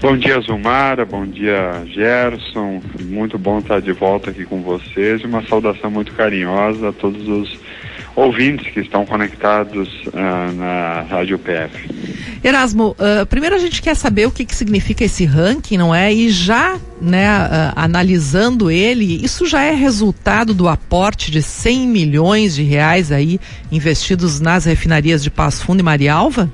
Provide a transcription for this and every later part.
Bom dia, Zumara. Bom dia, Gerson. Muito bom estar de volta aqui com vocês. Uma saudação muito carinhosa a todos os ouvintes que estão conectados uh, na Rádio PF. Erasmo, uh, primeiro a gente quer saber o que, que significa esse ranking, não é? E já, né, uh, analisando ele, isso já é resultado do aporte de 100 milhões de reais aí investidos nas refinarias de Passo Fundo e Marialva?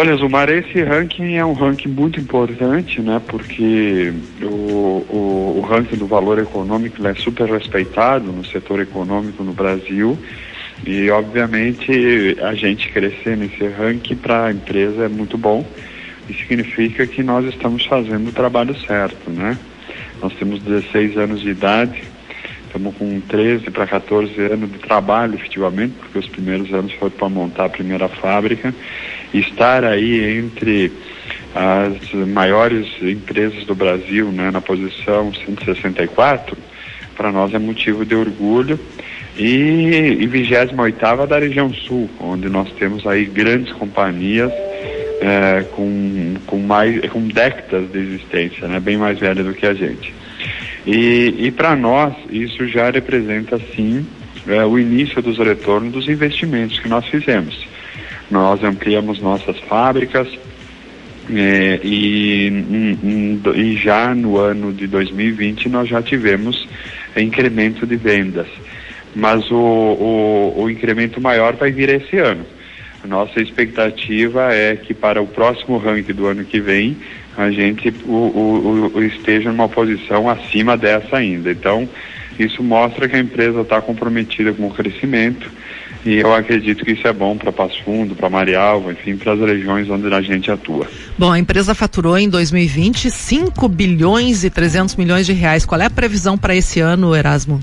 Olha, Zumar, esse ranking é um ranking muito importante, né? Porque o, o, o ranking do valor econômico é super respeitado no setor econômico no Brasil. E, obviamente, a gente crescer nesse ranking para a empresa é muito bom. E significa que nós estamos fazendo o trabalho certo, né? Nós temos 16 anos de idade, estamos com 13 para 14 anos de trabalho, efetivamente, porque os primeiros anos foram para montar a primeira fábrica estar aí entre as maiores empresas do Brasil, né, na posição 164, para nós é motivo de orgulho. E, e 28 da região sul, onde nós temos aí grandes companhias é, com, com, mais, com décadas de existência, né, bem mais velha do que a gente. E, e para nós, isso já representa, sim, é, o início dos retornos dos investimentos que nós fizemos. Nós ampliamos nossas fábricas é, e, e já no ano de 2020 nós já tivemos incremento de vendas. Mas o, o, o incremento maior vai vir esse ano. Nossa expectativa é que para o próximo ranking do ano que vem a gente o, o, o esteja numa posição acima dessa ainda. Então, isso mostra que a empresa está comprometida com o crescimento e eu acredito que isso é bom para Passo Fundo, para Marialva, enfim, para as regiões onde a gente atua. Bom, a empresa faturou em 2020 5 bilhões e 300 milhões de reais. Qual é a previsão para esse ano, Erasmo?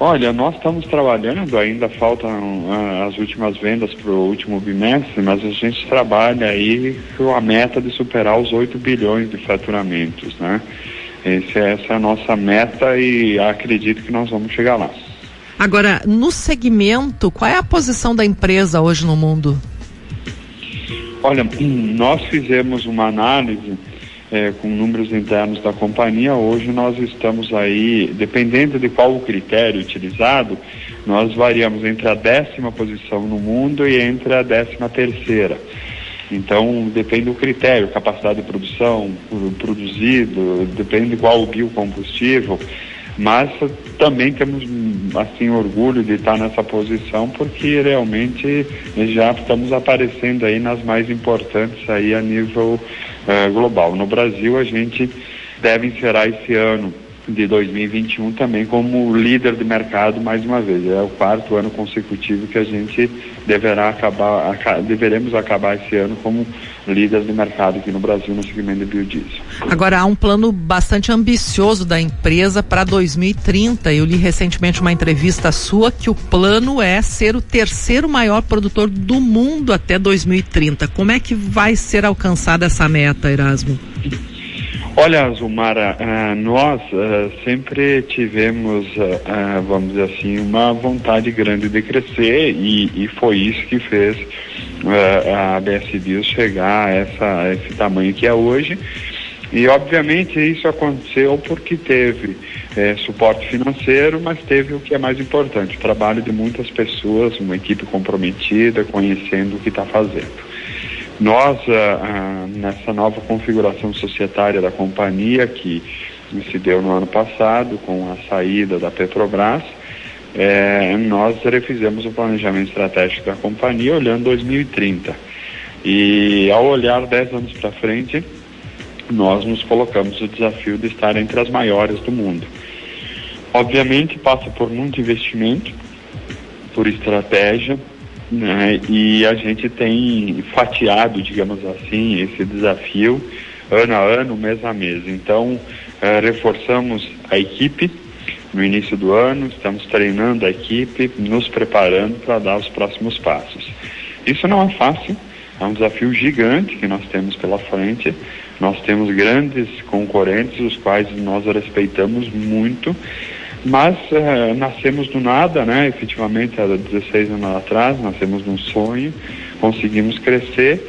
Olha, nós estamos trabalhando, ainda faltam uh, as últimas vendas para o último bimestre, mas a gente trabalha aí com a meta de superar os 8 bilhões de faturamentos, né? Esse, essa é a nossa meta e acredito que nós vamos chegar lá. Agora, no segmento, qual é a posição da empresa hoje no mundo? Olha, nós fizemos uma análise é, com números internos da companhia. Hoje nós estamos aí, dependendo de qual o critério utilizado, nós variamos entre a décima posição no mundo e entre a décima terceira. Então, depende do critério, capacidade de produção, produzido, depende de qual o biocombustível mas também temos assim orgulho de estar nessa posição porque realmente já estamos aparecendo aí nas mais importantes aí a nível global. No Brasil a gente deve encerrar esse ano de 2021 também como líder de mercado mais uma vez. É o quarto ano consecutivo que a gente deverá acabar, aca, deveremos acabar esse ano como líder de mercado aqui no Brasil no segmento de biodiesel. Agora há um plano bastante ambicioso da empresa para 2030. Eu li recentemente uma entrevista sua que o plano é ser o terceiro maior produtor do mundo até 2030. Como é que vai ser alcançada essa meta, Erasmo? Olha, Zumara, uh, nós uh, sempre tivemos, uh, vamos dizer assim, uma vontade grande de crescer e, foi isso que fez a BS Bios chegar a, essa, esse tamanho que é hoje. E obviamente isso aconteceu porque teve é, suporte financeiro, mas teve o que é mais importante, o trabalho de muitas pessoas, uma equipe comprometida, conhecendo o que está fazendo. Nós, ah, nessa nova configuração societária da companhia, que se deu no ano passado, com a saída da Petrobras, é, nós refizemos o planejamento estratégico da companhia olhando 2030. E ao olhar 10 anos para frente, nós nos colocamos o desafio de estar entre as maiores do mundo. Obviamente passa por muito investimento, por estratégia, né? E a gente tem fatiado, digamos assim, esse desafio ano a ano, mês a mês. Então, eh, reforçamos a equipe no início do ano, estamos treinando a equipe, nos preparando para dar os próximos passos. Isso não é fácil, é um desafio gigante que nós temos pela frente. Nós temos grandes concorrentes, os quais nós respeitamos muito mas uh, nascemos do nada, né? Efetivamente, há 16 anos atrás, nascemos num sonho, conseguimos crescer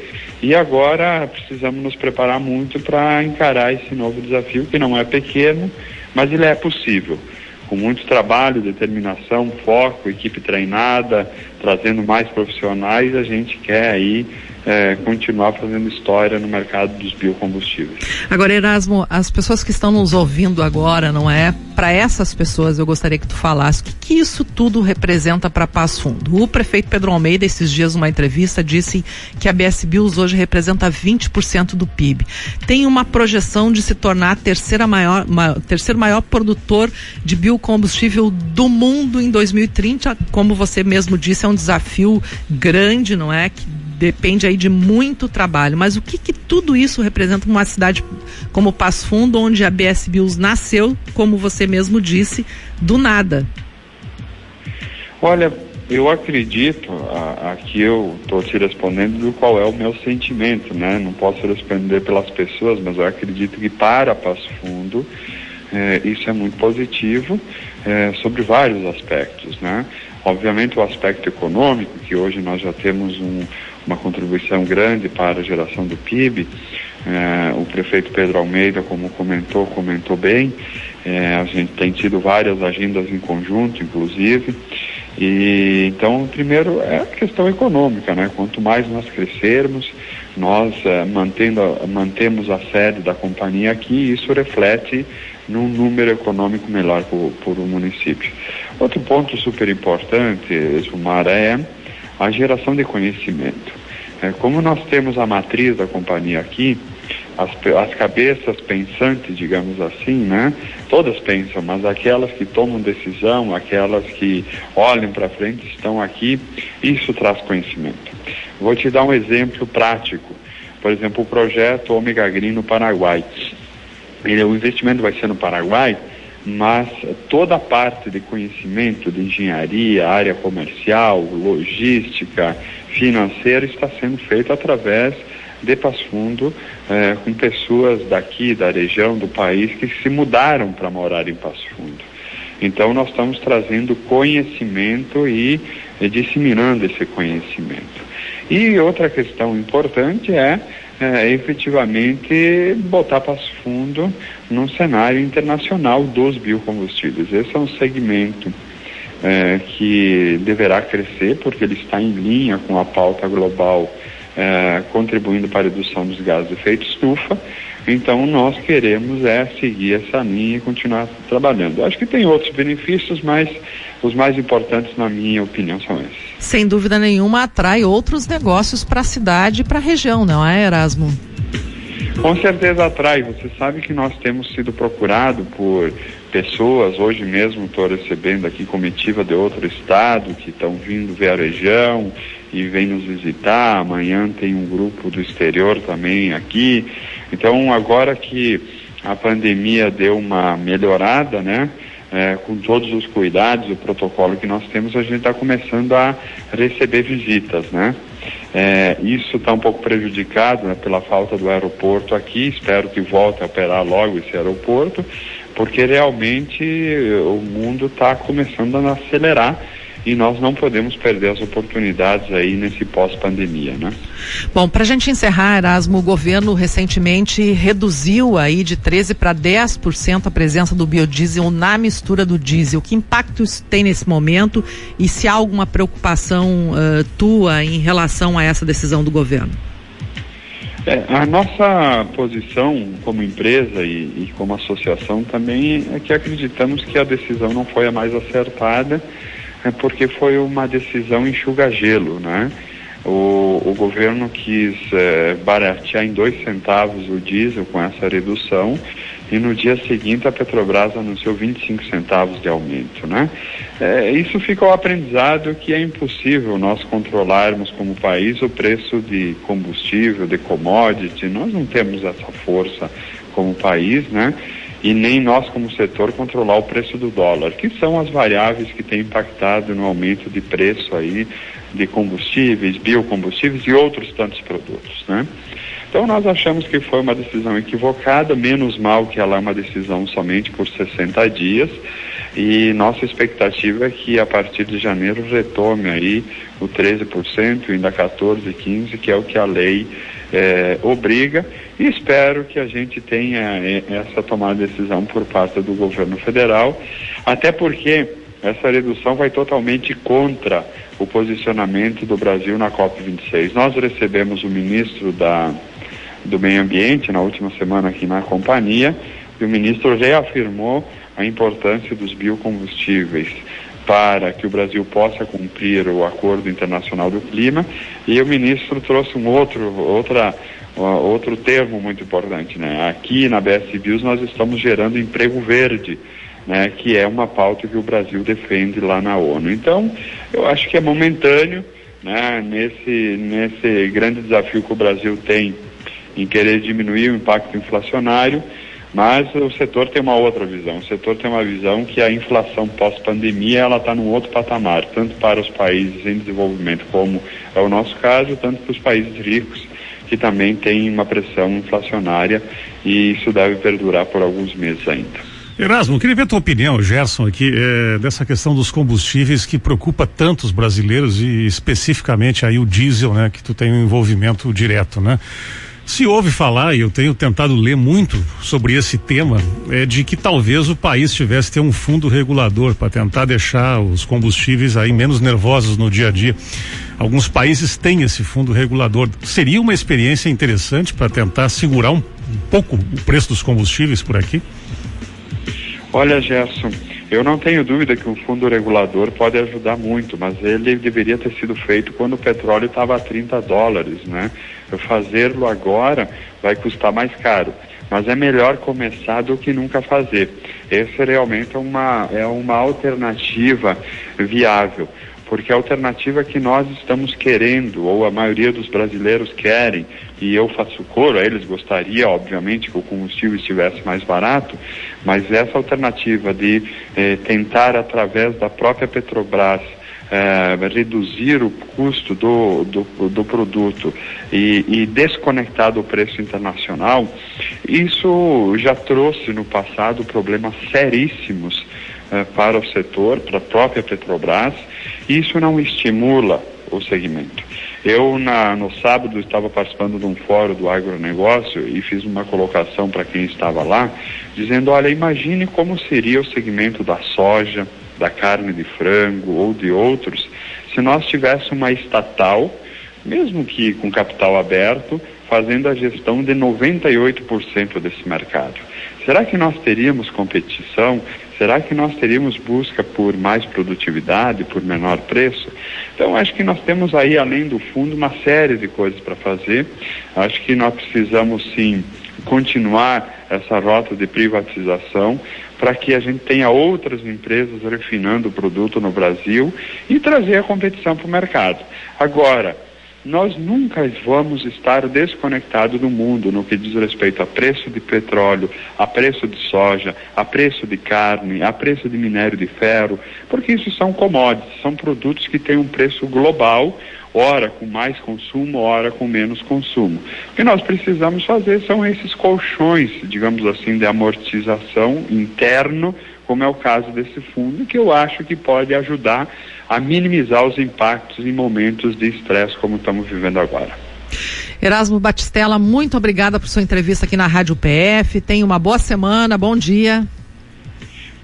E agora precisamos nos preparar muito para encarar esse novo desafio, que não é pequeno, mas ele é possível. Com muito trabalho, determinação, foco, equipe treinada, trazendo mais profissionais, a gente quer aí é, continuar fazendo história no mercado dos biocombustíveis. Agora, Erasmo, as pessoas que estão nos ouvindo agora, não é? Para essas pessoas, eu gostaria que tu falasse o que, que isso tudo representa para Passo Fundo. O prefeito Pedro Almeida, esses dias, numa entrevista, disse que a BS Bios hoje representa 20% do PIB. Tem uma projeção de se tornar terceira maior, maior, terceiro maior produtor de biocombustível do mundo em 2030. Como você mesmo disse, é um desafio grande, não é? Que depende aí de muito trabalho. Mas o que, que tudo isso representa uma cidade como Passo Fundo, onde a BS Bills nasceu, como você mesmo disse, do nada? Olha, eu acredito, aqui eu estou te respondendo do qual é o meu sentimento, né? Não posso responder pelas pessoas, mas eu acredito que para Passo Fundo é, isso é muito positivo é, sobre vários aspectos, né? Obviamente o aspecto econômico, que hoje nós já temos um, uma contribuição grande para a geração do PIB. É, o prefeito Pedro Almeida, como comentou, comentou bem. É, a gente tem tido várias agendas em conjunto, inclusive. E então, primeiro é a questão econômica, né? Quanto mais nós crescermos, nós é, mantendo, mantemos a sede da companhia aqui, isso reflete num número econômico melhor para o município. Outro ponto super importante, Sumar, é a geração de conhecimento. É, como nós temos a matriz da companhia aqui, as, as cabeças pensantes, digamos assim, né? Todas pensam, mas aquelas que tomam decisão, aquelas que olham para frente estão aqui, isso traz conhecimento. Vou te dar um exemplo prático. Por exemplo, o projeto Omega Green no Paraguai. Ele, o investimento vai ser no Paraguai, mas toda a parte de conhecimento de engenharia, área comercial, logística, financeira está sendo feita através de Passo Fundo, eh, com pessoas daqui, da região, do país, que se mudaram para morar em Passo Fundo. Então, nós estamos trazendo conhecimento e, e disseminando esse conhecimento. E outra questão importante é é, efetivamente botar Passo Fundo num cenário internacional dos biocombustíveis. Esse é um segmento é, que deverá crescer porque ele está em linha com a pauta global é, contribuindo para a redução dos gases de efeito estufa. Então nós queremos é seguir essa linha e continuar trabalhando. Acho que tem outros benefícios, mas os mais importantes, na minha opinião, são esses. Sem dúvida nenhuma, atrai outros negócios para a cidade e para a região, não é, Erasmo? Com certeza atrai. Você sabe que nós temos sido procurado por pessoas, hoje mesmo estou recebendo aqui comitiva de outro estado que estão vindo ver a região e vem nos visitar. Amanhã tem um grupo do exterior também aqui. Então, agora que a pandemia deu uma melhorada, né? É, com todos os cuidados, o protocolo que nós temos, a gente está começando a receber visitas, né? É, isso está um pouco prejudicado né, pela falta do aeroporto aqui. Espero que volte a operar logo esse aeroporto, porque realmente o mundo está começando a acelerar e nós não podemos perder as oportunidades aí nesse pós-pandemia, né? Bom, para a gente encerrar, Erasmo, o governo recentemente reduziu aí de 13 para 10% a presença do biodiesel na mistura do diesel. Que impacto isso tem nesse momento e se há alguma preocupação uh, tua em relação a essa decisão do governo? É, a nossa posição como empresa e, e, como associação também é que acreditamos que a decisão não foi a mais acertada é porque foi uma decisão enxuga-gelo, né? O, o governo quis é, baratear em dois centavos o diesel com essa redução e no dia seguinte a Petrobras anunciou 25 centavos de aumento, né? É, isso fica o aprendizado que é impossível nós controlarmos como país o preço de combustível, de commodity, nós não temos essa força como país, né? e nem nós como setor controlar o preço do dólar, que são as variáveis que têm impactado no aumento de preço aí de combustíveis, biocombustíveis e outros tantos produtos, né? Então nós achamos que foi uma decisão equivocada, menos mal que ela é uma decisão somente por 60 dias. E nossa expectativa é que a partir de janeiro retome aí o 13%, ainda 14%, 15%, que é o que a lei é, obriga. E espero que a gente tenha é, essa tomada de decisão por parte do governo federal, até porque essa redução vai totalmente contra o posicionamento do Brasil na COP26. Nós recebemos o ministro da, do Meio Ambiente na última semana aqui na companhia e o ministro reafirmou a importância dos biocombustíveis para que o Brasil possa cumprir o Acordo Internacional do Clima e o ministro trouxe um outro outra outro termo muito importante, né? Aqui na BS Bios nós estamos gerando emprego verde, né? Que é uma pauta que o Brasil defende lá na ONU. Então, eu acho que é momentâneo, né? Nesse nesse grande desafio que o Brasil tem em querer diminuir o impacto inflacionário mas o setor tem uma outra visão. O setor tem uma visão que a inflação pós-pandemia ela está num outro patamar, tanto para os países em desenvolvimento, como é o nosso caso, tanto para os países ricos, que também têm uma pressão inflacionária e isso deve perdurar por alguns meses ainda. Erasmo, queria ver a tua opinião, Gerson, aqui, é, dessa questão dos combustíveis que preocupa tanto os brasileiros e especificamente aí o diesel, né, que tu tem um envolvimento direto, né? Se ouve falar, e eu tenho tentado ler muito sobre esse tema, é de que talvez o país tivesse ter um fundo regulador para tentar deixar os combustíveis aí menos nervosos no dia a dia. Alguns países têm esse fundo regulador. Seria uma experiência interessante para tentar segurar um, um pouco o preço dos combustíveis por aqui? Olha, Gerson, eu não tenho dúvida que um fundo regulador pode ajudar muito, mas ele deveria ter sido feito quando o petróleo estava a 30 dólares, né? Fazê-lo agora vai custar mais caro, mas é melhor começar do que nunca fazer. Essa realmente é uma, é uma alternativa viável porque a alternativa que nós estamos querendo, ou a maioria dos brasileiros querem, e eu faço coro, eles gostariam, obviamente, que o combustível estivesse mais barato, mas essa alternativa de eh, tentar, através da própria Petrobras, eh, reduzir o custo do, do, do produto e, e, desconectar do preço internacional, isso já trouxe no passado problemas seríssimos eh, para o setor, para a própria Petrobras, e isso não estimula o segmento. Eu, na, no sábado, estava participando de um fórum do agronegócio e fiz uma colocação para quem estava lá, dizendo: olha, imagine como seria o segmento da soja, da carne de frango ou de outros, se nós tivéssemos uma estatal, mesmo que com capital aberto, fazendo a gestão de 98% desse mercado. Será que nós teríamos competição? Será que nós teríamos busca por mais produtividade, por menor preço? Então, acho que nós temos aí, além do fundo, uma série de coisas para fazer. Acho que nós precisamos, sim, continuar essa rota de privatização para que a gente tenha outras empresas refinando o produto no Brasil e trazer a competição para o mercado. Agora, nós nunca vamos estar desconectados do mundo no que diz respeito a preço de petróleo, a preço de soja, a preço de carne, a preço de minério de ferro, porque isso são commodities, são produtos que têm um preço global, ora com mais consumo, ora com menos consumo. O que nós precisamos fazer são esses colchões, digamos assim, de amortização interno como é o caso desse fundo, que eu acho que pode ajudar a minimizar os impactos em momentos de estresse como estamos vivendo agora. Erasmo Batistella, muito obrigada por sua entrevista aqui na Rádio PF. Tenha uma boa semana, bom dia.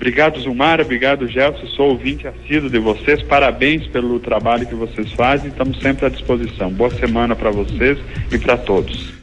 Obrigado, Zumara. Obrigado, Gelson. Sou ouvinte assíduo de vocês. Parabéns pelo trabalho que vocês fazem. Estamos sempre à disposição. Boa semana para vocês e para todos.